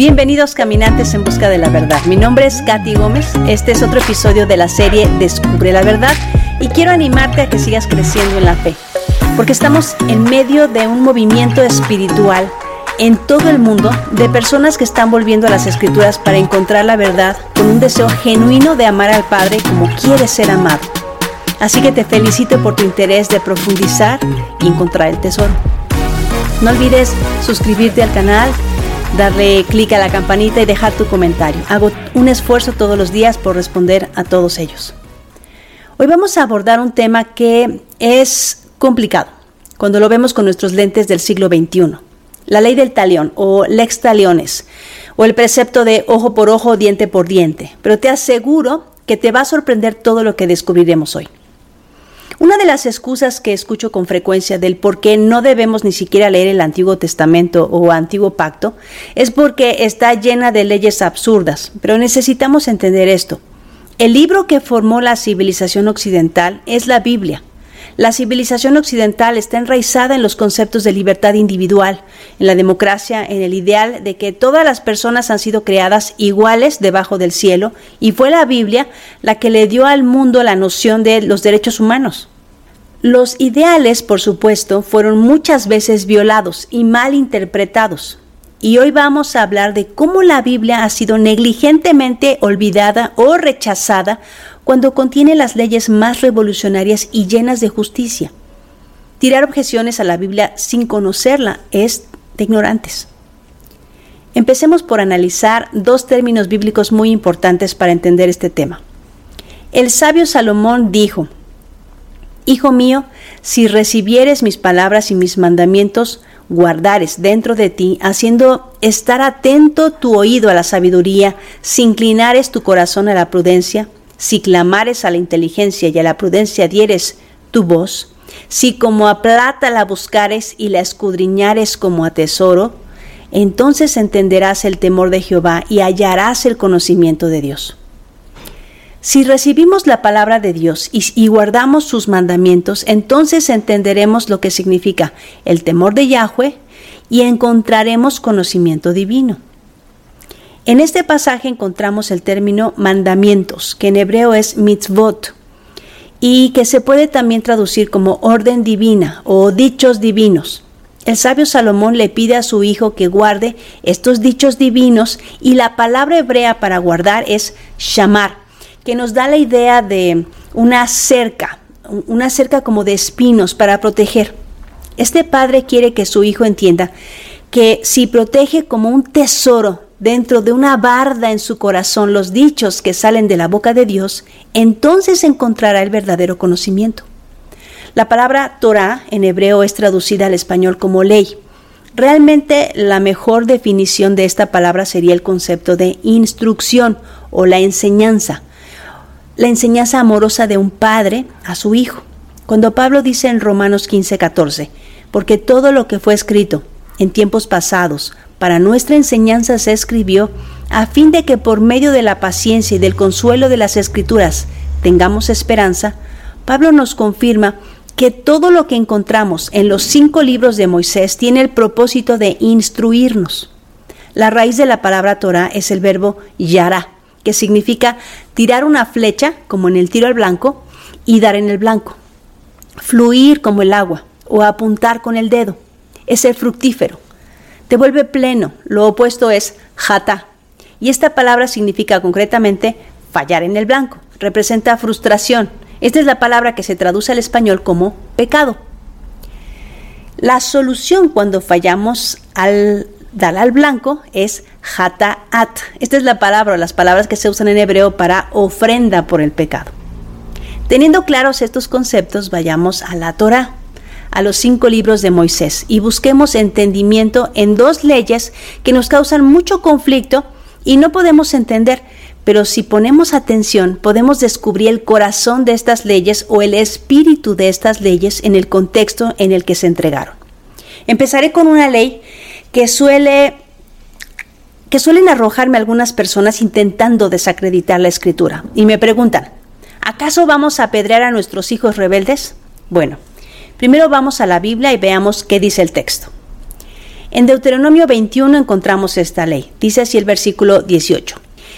Bienvenidos caminantes en busca de la verdad. Mi nombre es Katy Gómez. Este es otro episodio de la serie Descubre la verdad y quiero animarte a que sigas creciendo en la fe, porque estamos en medio de un movimiento espiritual en todo el mundo de personas que están volviendo a las escrituras para encontrar la verdad con un deseo genuino de amar al Padre como quiere ser amado. Así que te felicito por tu interés de profundizar y encontrar el tesoro. No olvides suscribirte al canal darle clic a la campanita y dejar tu comentario. Hago un esfuerzo todos los días por responder a todos ellos. Hoy vamos a abordar un tema que es complicado cuando lo vemos con nuestros lentes del siglo XXI. La ley del talión o lex taliones o el precepto de ojo por ojo, diente por diente. Pero te aseguro que te va a sorprender todo lo que descubriremos hoy. Una de las excusas que escucho con frecuencia del por qué no debemos ni siquiera leer el Antiguo Testamento o Antiguo Pacto es porque está llena de leyes absurdas, pero necesitamos entender esto. El libro que formó la civilización occidental es la Biblia. La civilización occidental está enraizada en los conceptos de libertad individual, en la democracia, en el ideal de que todas las personas han sido creadas iguales debajo del cielo, y fue la Biblia la que le dio al mundo la noción de los derechos humanos. Los ideales, por supuesto, fueron muchas veces violados y mal interpretados. Y hoy vamos a hablar de cómo la Biblia ha sido negligentemente olvidada o rechazada cuando contiene las leyes más revolucionarias y llenas de justicia. Tirar objeciones a la Biblia sin conocerla es de ignorantes. Empecemos por analizar dos términos bíblicos muy importantes para entender este tema. El sabio Salomón dijo, Hijo mío, si recibieres mis palabras y mis mandamientos, guardares dentro de ti, haciendo estar atento tu oído a la sabiduría, si inclinares tu corazón a la prudencia, si clamares a la inteligencia y a la prudencia dieres tu voz, si como a plata la buscares y la escudriñares como a tesoro, entonces entenderás el temor de Jehová y hallarás el conocimiento de Dios. Si recibimos la palabra de Dios y, guardamos sus mandamientos, entonces entenderemos lo que significa el temor de Yahweh y encontraremos conocimiento divino. En este pasaje encontramos el término mandamientos, que en hebreo es mitzvot, y que se puede también traducir como orden divina o dichos divinos. El sabio Salomón le pide a su hijo que guarde estos dichos divinos y la palabra hebrea para guardar es shamar, que nos da la idea de una cerca, una cerca como de espinos para proteger. Este padre quiere que su hijo entienda que si protege como un tesoro dentro de una barda en su corazón los dichos que salen de la boca de Dios, entonces encontrará el verdadero conocimiento. La palabra Torah en hebreo es traducida al español como ley. Realmente la mejor definición de esta palabra sería el concepto de instrucción o la enseñanza la enseñanza amorosa de un padre a su hijo. Cuando Pablo dice en Romanos 15, 14, porque todo lo que fue escrito en tiempos pasados para nuestra enseñanza se escribió a fin de que por medio de la paciencia y del consuelo de las escrituras tengamos esperanza, Pablo nos confirma que todo lo que encontramos en los cinco libros de Moisés tiene el propósito de instruirnos. La raíz de la palabra Torah es el verbo yara, que significa tirar una flecha, como en el tiro al blanco, y dar en el blanco. Fluir como el agua o apuntar con el dedo. Es el fructífero. Te vuelve pleno. Lo opuesto es jata. Y esta palabra significa concretamente fallar en el blanco. Representa frustración. Esta es la palabra que se traduce al español como pecado. La solución cuando fallamos al dar al blanco es hata'at. Esta es la palabra, las palabras que se usan en hebreo para ofrenda por el pecado. Teniendo claros estos conceptos, vayamos a la Torah, a los cinco libros de Moisés, y busquemos entendimiento en dos leyes que nos causan mucho conflicto y no podemos entender, pero si ponemos atención podemos descubrir el corazón de estas leyes o el espíritu de estas leyes en el contexto en el que se entregaron. Empezaré con una ley que suele que suelen arrojarme algunas personas intentando desacreditar la escritura y me preguntan, ¿acaso vamos a apedrear a nuestros hijos rebeldes? Bueno, primero vamos a la Biblia y veamos qué dice el texto. En Deuteronomio 21 encontramos esta ley. Dice así el versículo 18.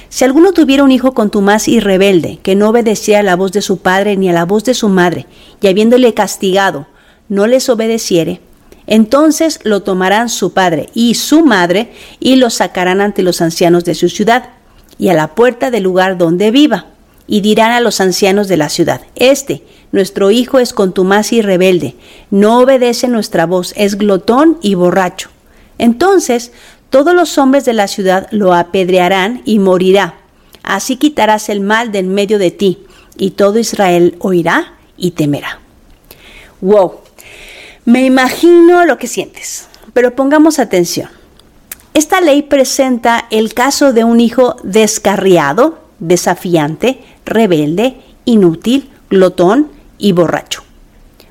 Si alguno tuviera un hijo contumaz y rebelde, que no obedecía a la voz de su padre ni a la voz de su madre, y habiéndole castigado, no les obedeciere, entonces lo tomarán su padre y su madre y lo sacarán ante los ancianos de su ciudad y a la puerta del lugar donde viva, y dirán a los ancianos de la ciudad, Este, nuestro hijo es contumaz y rebelde, no obedece nuestra voz, es glotón y borracho. Entonces todos los hombres de la ciudad lo apedrearán y morirá. Así quitarás el mal de en medio de ti, y todo Israel oirá y temerá. Wow, me imagino lo que sientes, pero pongamos atención. Esta ley presenta el caso de un hijo descarriado, desafiante, rebelde, inútil, glotón y borracho.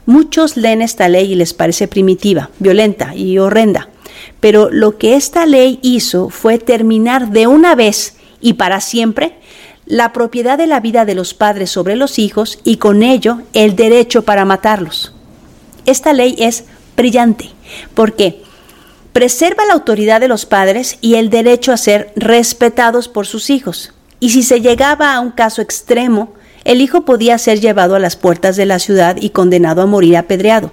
Muchos leen esta ley y les parece primitiva, violenta y horrenda, pero lo que esta ley hizo fue terminar de una vez y para siempre la propiedad de la vida de los padres sobre los hijos y con ello el derecho para matarlos. Esta ley es brillante porque preserva la autoridad de los padres y el derecho a ser respetados por sus hijos. Y si se llegaba a un caso extremo, el hijo podía ser llevado a las puertas de la ciudad y condenado a morir apedreado.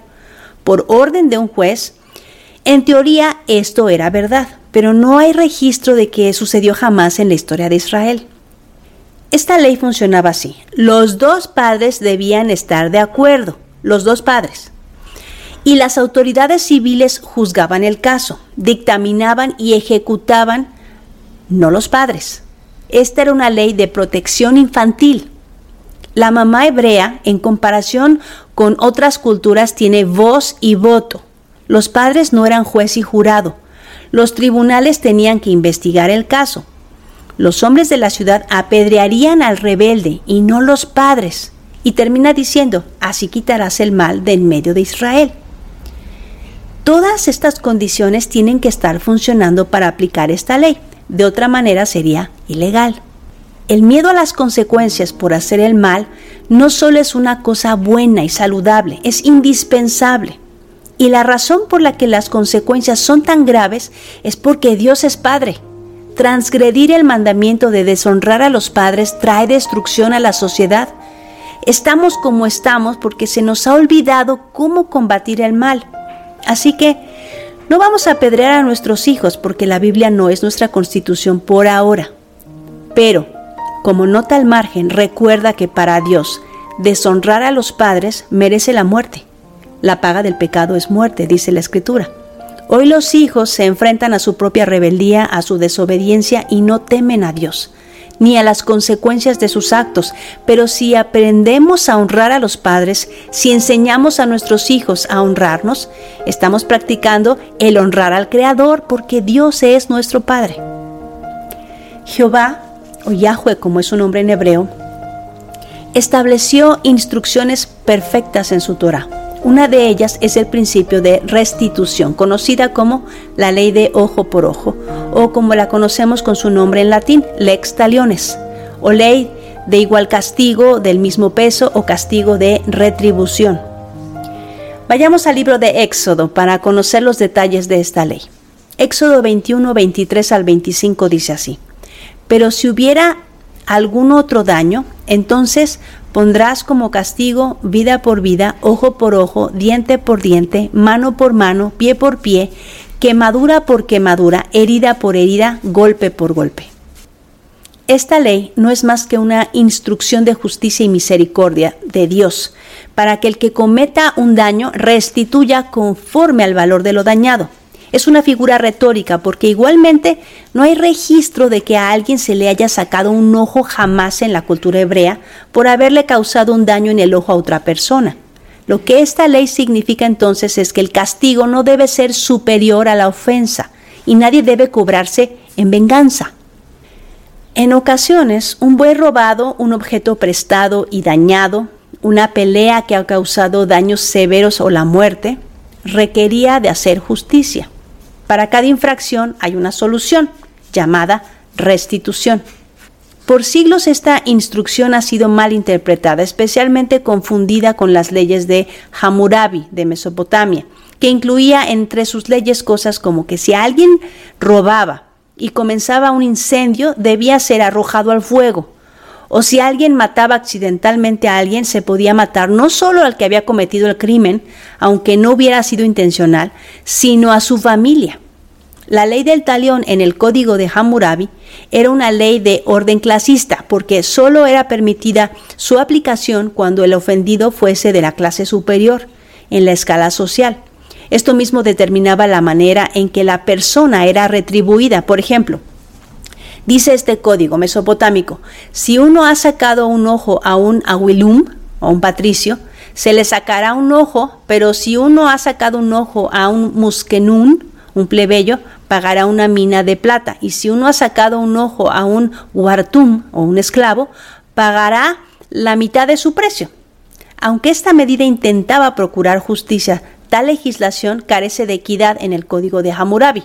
Por orden de un juez, en teoría esto era verdad, pero no hay registro de que sucedió jamás en la historia de Israel. Esta ley funcionaba así. Los dos padres debían estar de acuerdo, los dos padres y las autoridades civiles juzgaban el caso, dictaminaban y ejecutaban, no los padres. Esta era una ley de protección infantil. La mamá hebrea, en comparación con otras culturas, tiene voz y voto. Los padres no eran juez y jurado. Los tribunales tenían que investigar el caso. Los hombres de la ciudad apedrearían al rebelde y no los padres. Y termina diciendo, así quitarás el mal de en medio de Israel. Todas estas condiciones tienen que estar funcionando para aplicar esta ley. De otra manera sería ilegal. El miedo a las consecuencias por hacer el mal no solo es una cosa buena y saludable, es indispensable. Y la razón por la que las consecuencias son tan graves es porque Dios es Padre. Transgredir el mandamiento de deshonrar a los padres trae destrucción a la sociedad. Estamos como estamos porque se nos ha olvidado cómo combatir el mal. Así que no vamos a apedrear a nuestros hijos porque la Biblia no es nuestra constitución por ahora. Pero, como nota al margen, recuerda que para Dios deshonrar a los padres merece la muerte. La paga del pecado es muerte, dice la Escritura. Hoy los hijos se enfrentan a su propia rebeldía, a su desobediencia y no temen a Dios ni a las consecuencias de sus actos, pero si aprendemos a honrar a los padres, si enseñamos a nuestros hijos a honrarnos, estamos practicando el honrar al Creador porque Dios es nuestro Padre. Jehová, o Yahweh como es su nombre en hebreo, estableció instrucciones perfectas en su Torah una de ellas es el principio de restitución, conocida como la ley de ojo por ojo, o como la conocemos con su nombre en latín, lex taliones, o ley de igual castigo, del mismo peso o castigo de retribución. Vayamos al libro de Éxodo para conocer los detalles de esta ley. Éxodo 21, 23 al 25 dice así, pero si hubiera algún otro daño, entonces Pondrás como castigo vida por vida, ojo por ojo, diente por diente, mano por mano, pie por pie, quemadura por quemadura, herida por herida, golpe por golpe. Esta ley no es más que una instrucción de justicia y misericordia de Dios para que el que cometa un daño restituya conforme al valor de lo dañado es una figura retórica porque igualmente no hay registro de que a alguien se le haya sacado un ojo jamás en la cultura hebrea por haberle causado un daño en el ojo a otra persona. Lo que esta ley significa entonces es que el castigo no debe ser superior a la ofensa y nadie debe cobrarse en venganza. En ocasiones, un buey robado, un objeto prestado y dañado, una pelea que ha causado daños severos o la muerte, requería de hacer justicia. Para cada infracción hay una solución llamada restitución. Por siglos esta instrucción ha sido mal interpretada, especialmente confundida con las leyes de Hammurabi de Mesopotamia, que incluía entre sus leyes cosas como que si alguien robaba y comenzaba un incendio, debía ser arrojado al fuego. O si alguien mataba accidentalmente a alguien, se podía matar no solo al que había cometido el crimen, aunque no hubiera sido intencional, sino a su familia. La ley del talión en el código de Hammurabi era una ley de orden clasista, porque solo era permitida su aplicación cuando el ofendido fuese de la clase superior en la escala social. Esto mismo determinaba la manera en que la persona era retribuida. Por ejemplo, dice este código mesopotámico, si uno ha sacado un ojo a un aguilum, o un patricio, se le sacará un ojo, pero si uno ha sacado un ojo a un muskenun, un plebeyo, pagará una mina de plata. Y si uno ha sacado un ojo a un huartum o un esclavo, pagará la mitad de su precio. Aunque esta medida intentaba procurar justicia, tal legislación carece de equidad en el código de Hammurabi.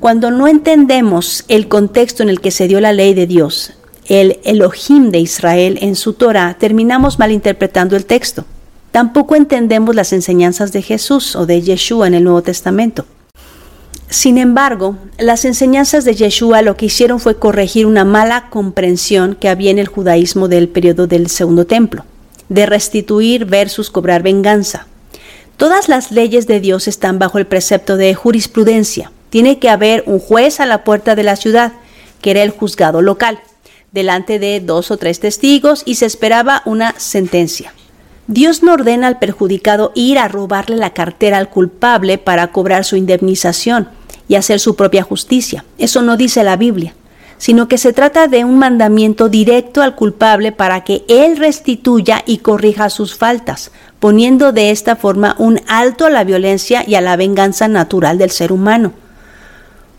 Cuando no entendemos el contexto en el que se dio la ley de Dios, el Elohim de Israel en su Torah, terminamos malinterpretando el texto. Tampoco entendemos las enseñanzas de Jesús o de Yeshua en el Nuevo Testamento. Sin embargo, las enseñanzas de Yeshua lo que hicieron fue corregir una mala comprensión que había en el judaísmo del periodo del Segundo Templo, de restituir versus cobrar venganza. Todas las leyes de Dios están bajo el precepto de jurisprudencia. Tiene que haber un juez a la puerta de la ciudad, que era el juzgado local, delante de dos o tres testigos y se esperaba una sentencia. Dios no ordena al perjudicado ir a robarle la cartera al culpable para cobrar su indemnización, y hacer su propia justicia. Eso no dice la Biblia, sino que se trata de un mandamiento directo al culpable para que él restituya y corrija sus faltas, poniendo de esta forma un alto a la violencia y a la venganza natural del ser humano.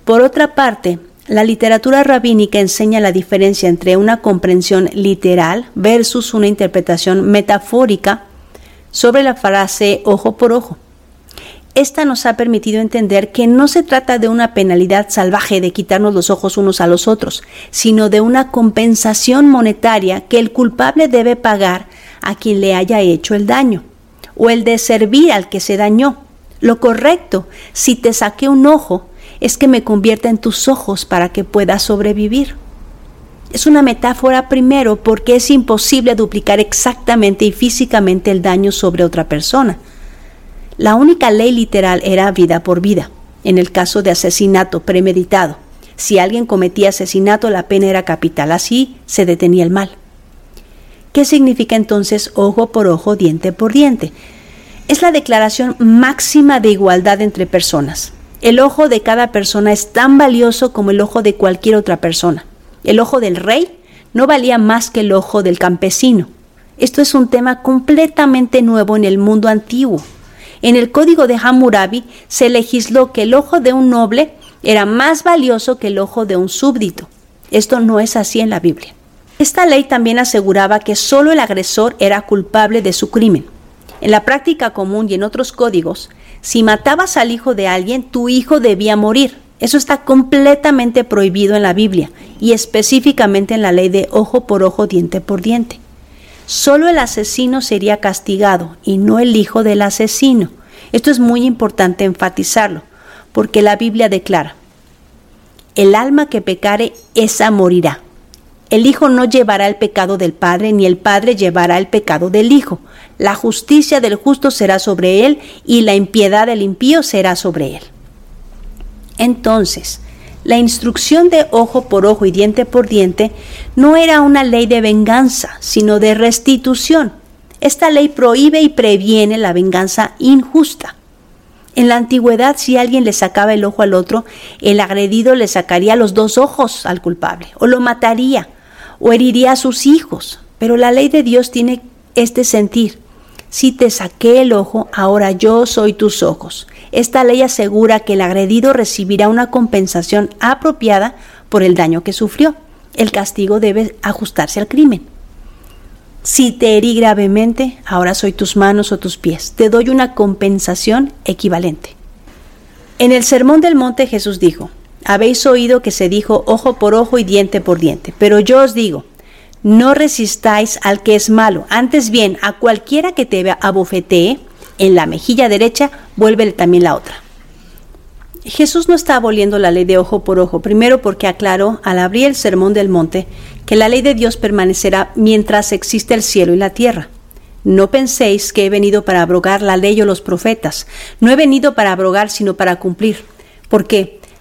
Por otra parte, la literatura rabínica enseña la diferencia entre una comprensión literal versus una interpretación metafórica sobre la frase ojo por ojo. Esta nos ha permitido entender que no se trata de una penalidad salvaje de quitarnos los ojos unos a los otros, sino de una compensación monetaria que el culpable debe pagar a quien le haya hecho el daño, o el de servir al que se dañó. Lo correcto, si te saqué un ojo, es que me convierta en tus ojos para que puedas sobrevivir. Es una metáfora primero porque es imposible duplicar exactamente y físicamente el daño sobre otra persona. La única ley literal era vida por vida, en el caso de asesinato premeditado. Si alguien cometía asesinato, la pena era capital, así se detenía el mal. ¿Qué significa entonces ojo por ojo, diente por diente? Es la declaración máxima de igualdad entre personas. El ojo de cada persona es tan valioso como el ojo de cualquier otra persona. El ojo del rey no valía más que el ojo del campesino. Esto es un tema completamente nuevo en el mundo antiguo. En el código de Hammurabi se legisló que el ojo de un noble era más valioso que el ojo de un súbdito. Esto no es así en la Biblia. Esta ley también aseguraba que solo el agresor era culpable de su crimen. En la práctica común y en otros códigos, si matabas al hijo de alguien, tu hijo debía morir. Eso está completamente prohibido en la Biblia y específicamente en la ley de ojo por ojo, diente por diente. Solo el asesino sería castigado y no el hijo del asesino. Esto es muy importante enfatizarlo, porque la Biblia declara, el alma que pecare, esa morirá. El hijo no llevará el pecado del padre, ni el padre llevará el pecado del hijo. La justicia del justo será sobre él, y la impiedad del impío será sobre él. Entonces, la instrucción de ojo por ojo y diente por diente no era una ley de venganza, sino de restitución. Esta ley prohíbe y previene la venganza injusta. En la antigüedad, si alguien le sacaba el ojo al otro, el agredido le sacaría los dos ojos al culpable, o lo mataría, o heriría a sus hijos. Pero la ley de Dios tiene este sentir. Si te saqué el ojo, ahora yo soy tus ojos. Esta ley asegura que el agredido recibirá una compensación apropiada por el daño que sufrió. El castigo debe ajustarse al crimen. Si te herí gravemente, ahora soy tus manos o tus pies. Te doy una compensación equivalente. En el Sermón del Monte Jesús dijo, habéis oído que se dijo ojo por ojo y diente por diente, pero yo os digo, no resistáis al que es malo, antes bien a cualquiera que te abofetee, en la mejilla derecha, vuélvele también la otra. Jesús no está aboliendo la ley de ojo por ojo, primero porque aclaró al abrir el sermón del monte que la ley de Dios permanecerá mientras existe el cielo y la tierra. No penséis que he venido para abrogar la ley o los profetas. No he venido para abrogar, sino para cumplir. Porque,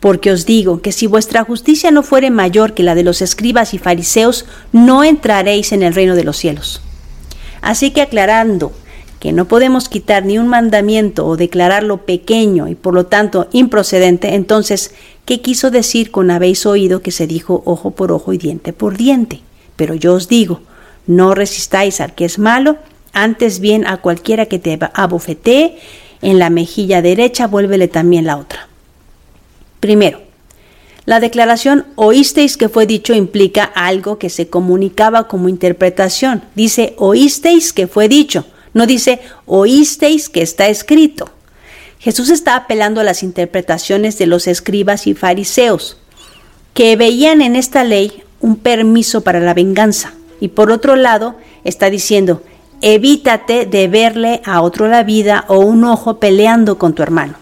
Porque os digo que si vuestra justicia no fuere mayor que la de los escribas y fariseos, no entraréis en el reino de los cielos. Así que aclarando que no podemos quitar ni un mandamiento o declararlo pequeño y por lo tanto improcedente, entonces, ¿qué quiso decir con habéis oído que se dijo ojo por ojo y diente por diente? Pero yo os digo, no resistáis al que es malo, antes bien a cualquiera que te abofetee en la mejilla derecha, vuélvele también la otra. Primero, la declaración oísteis que fue dicho implica algo que se comunicaba como interpretación. Dice oísteis que fue dicho, no dice oísteis que está escrito. Jesús está apelando a las interpretaciones de los escribas y fariseos, que veían en esta ley un permiso para la venganza. Y por otro lado, está diciendo, evítate de verle a otro la vida o un ojo peleando con tu hermano.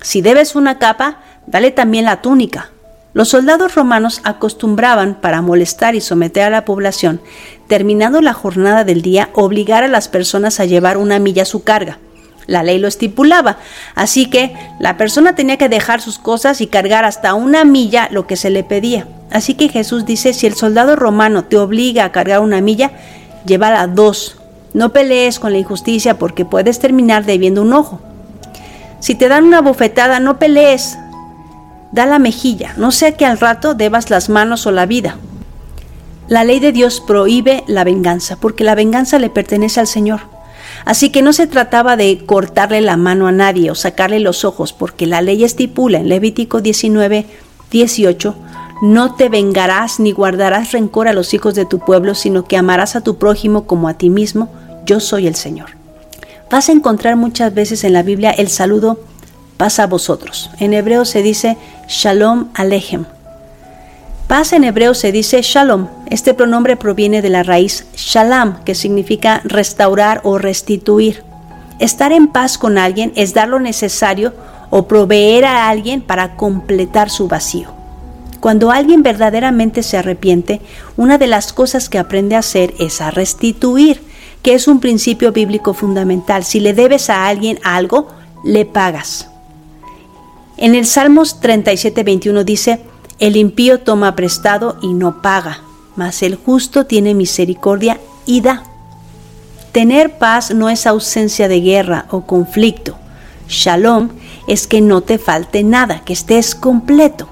Si debes una capa, dale también la túnica. Los soldados romanos acostumbraban, para molestar y someter a la población, terminando la jornada del día, obligar a las personas a llevar una milla su carga. La ley lo estipulaba, así que la persona tenía que dejar sus cosas y cargar hasta una milla lo que se le pedía. Así que Jesús dice, si el soldado romano te obliga a cargar una milla, llévala dos. No pelees con la injusticia porque puedes terminar debiendo un ojo. Si te dan una bofetada, no pelees, da la mejilla, no sea que al rato debas las manos o la vida. La ley de Dios prohíbe la venganza, porque la venganza le pertenece al Señor. Así que no se trataba de cortarle la mano a nadie o sacarle los ojos, porque la ley estipula en Levítico 19, 18, no te vengarás ni guardarás rencor a los hijos de tu pueblo, sino que amarás a tu prójimo como a ti mismo, yo soy el Señor. Vas a encontrar muchas veces en la Biblia el saludo paz a vosotros. En hebreo se dice Shalom Alejem. Paz en hebreo se dice Shalom. Este pronombre proviene de la raíz Shalom, que significa restaurar o restituir. Estar en paz con alguien es dar lo necesario o proveer a alguien para completar su vacío. Cuando alguien verdaderamente se arrepiente, una de las cosas que aprende a hacer es a restituir, que es un principio bíblico fundamental. Si le debes a alguien algo, le pagas. En el Salmos 37, 21 dice, el impío toma prestado y no paga, mas el justo tiene misericordia y da. Tener paz no es ausencia de guerra o conflicto. Shalom es que no te falte nada, que estés completo.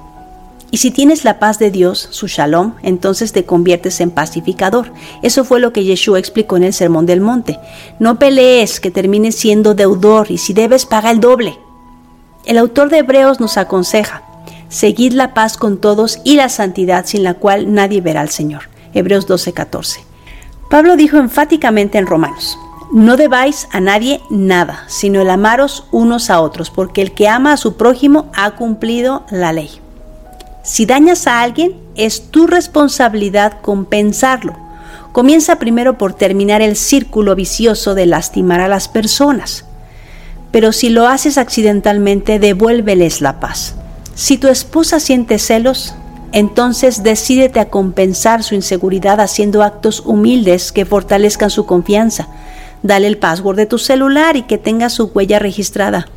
Y si tienes la paz de Dios, su shalom, entonces te conviertes en pacificador. Eso fue lo que Yeshua explicó en el Sermón del Monte. No pelees que termines siendo deudor y si debes paga el doble. El autor de Hebreos nos aconseja, seguid la paz con todos y la santidad sin la cual nadie verá al Señor. Hebreos 12:14. Pablo dijo enfáticamente en Romanos, no debáis a nadie nada, sino el amaros unos a otros, porque el que ama a su prójimo ha cumplido la ley. Si dañas a alguien, es tu responsabilidad compensarlo. Comienza primero por terminar el círculo vicioso de lastimar a las personas pero si lo haces accidentalmente, devuélveles la paz. Si tu esposa siente celos, entonces decídete a compensar su inseguridad haciendo actos humildes que fortalezcan su confianza. Dale el password de tu celular y que tenga su huella registrada.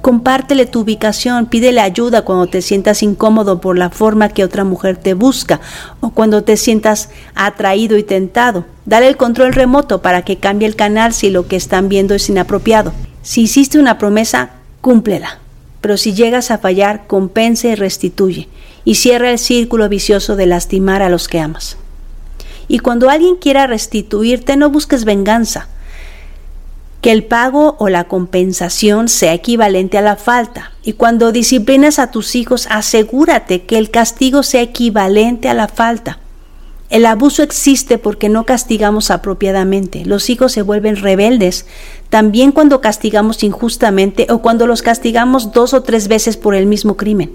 Compártele tu ubicación, pídele ayuda cuando te sientas incómodo por la forma que otra mujer te busca o cuando te sientas atraído y tentado. Dale el control remoto para que cambie el canal si lo que están viendo es inapropiado. Si hiciste una promesa, cúmplela. Pero si llegas a fallar, compensa y restituye. Y cierra el círculo vicioso de lastimar a los que amas. Y cuando alguien quiera restituirte, no busques venganza. que el pago o la compensación sea equivalente a la falta. Y cuando disciplinas a tus hijos, asegúrate que el castigo sea equivalente a la falta. El abuso existe porque no castigamos apropiadamente. Los hijos se vuelven rebeldes también cuando castigamos injustamente o cuando los castigamos dos o tres veces por el mismo crimen.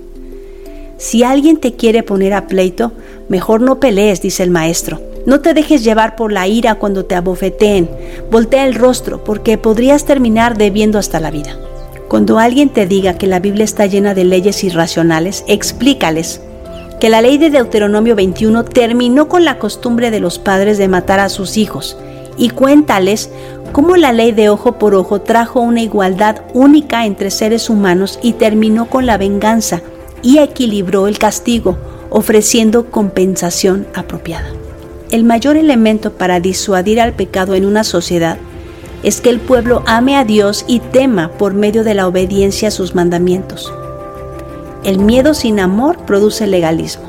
Si alguien te quiere poner a pleito, mejor no pelees, dice el maestro. No te dejes llevar por la ira cuando te abofeteen. Voltea el rostro porque podrías terminar debiendo hasta la vida. Cuando alguien te diga que la Biblia está llena de leyes irracionales, explícales que la ley de Deuteronomio 21 terminó con la costumbre de los padres de matar a sus hijos y cuéntales cómo la ley de ojo por ojo trajo una igualdad única entre seres humanos y terminó con la venganza y equilibró el castigo, ofreciendo compensación apropiada. El mayor elemento para disuadir al pecado en una sociedad es que el pueblo ame a Dios y tema por medio de la obediencia a sus mandamientos. El miedo sin amor produce legalismo,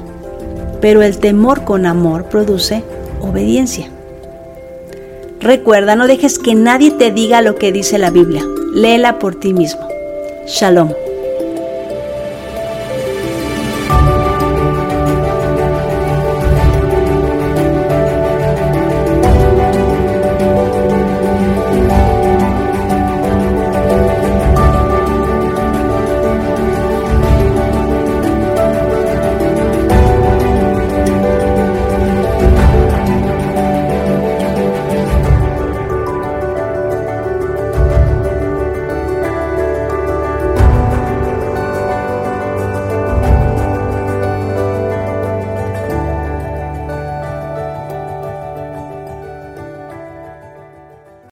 pero el temor con amor produce obediencia. Recuerda, no dejes que nadie te diga lo que dice la Biblia. Léela por ti mismo. Shalom.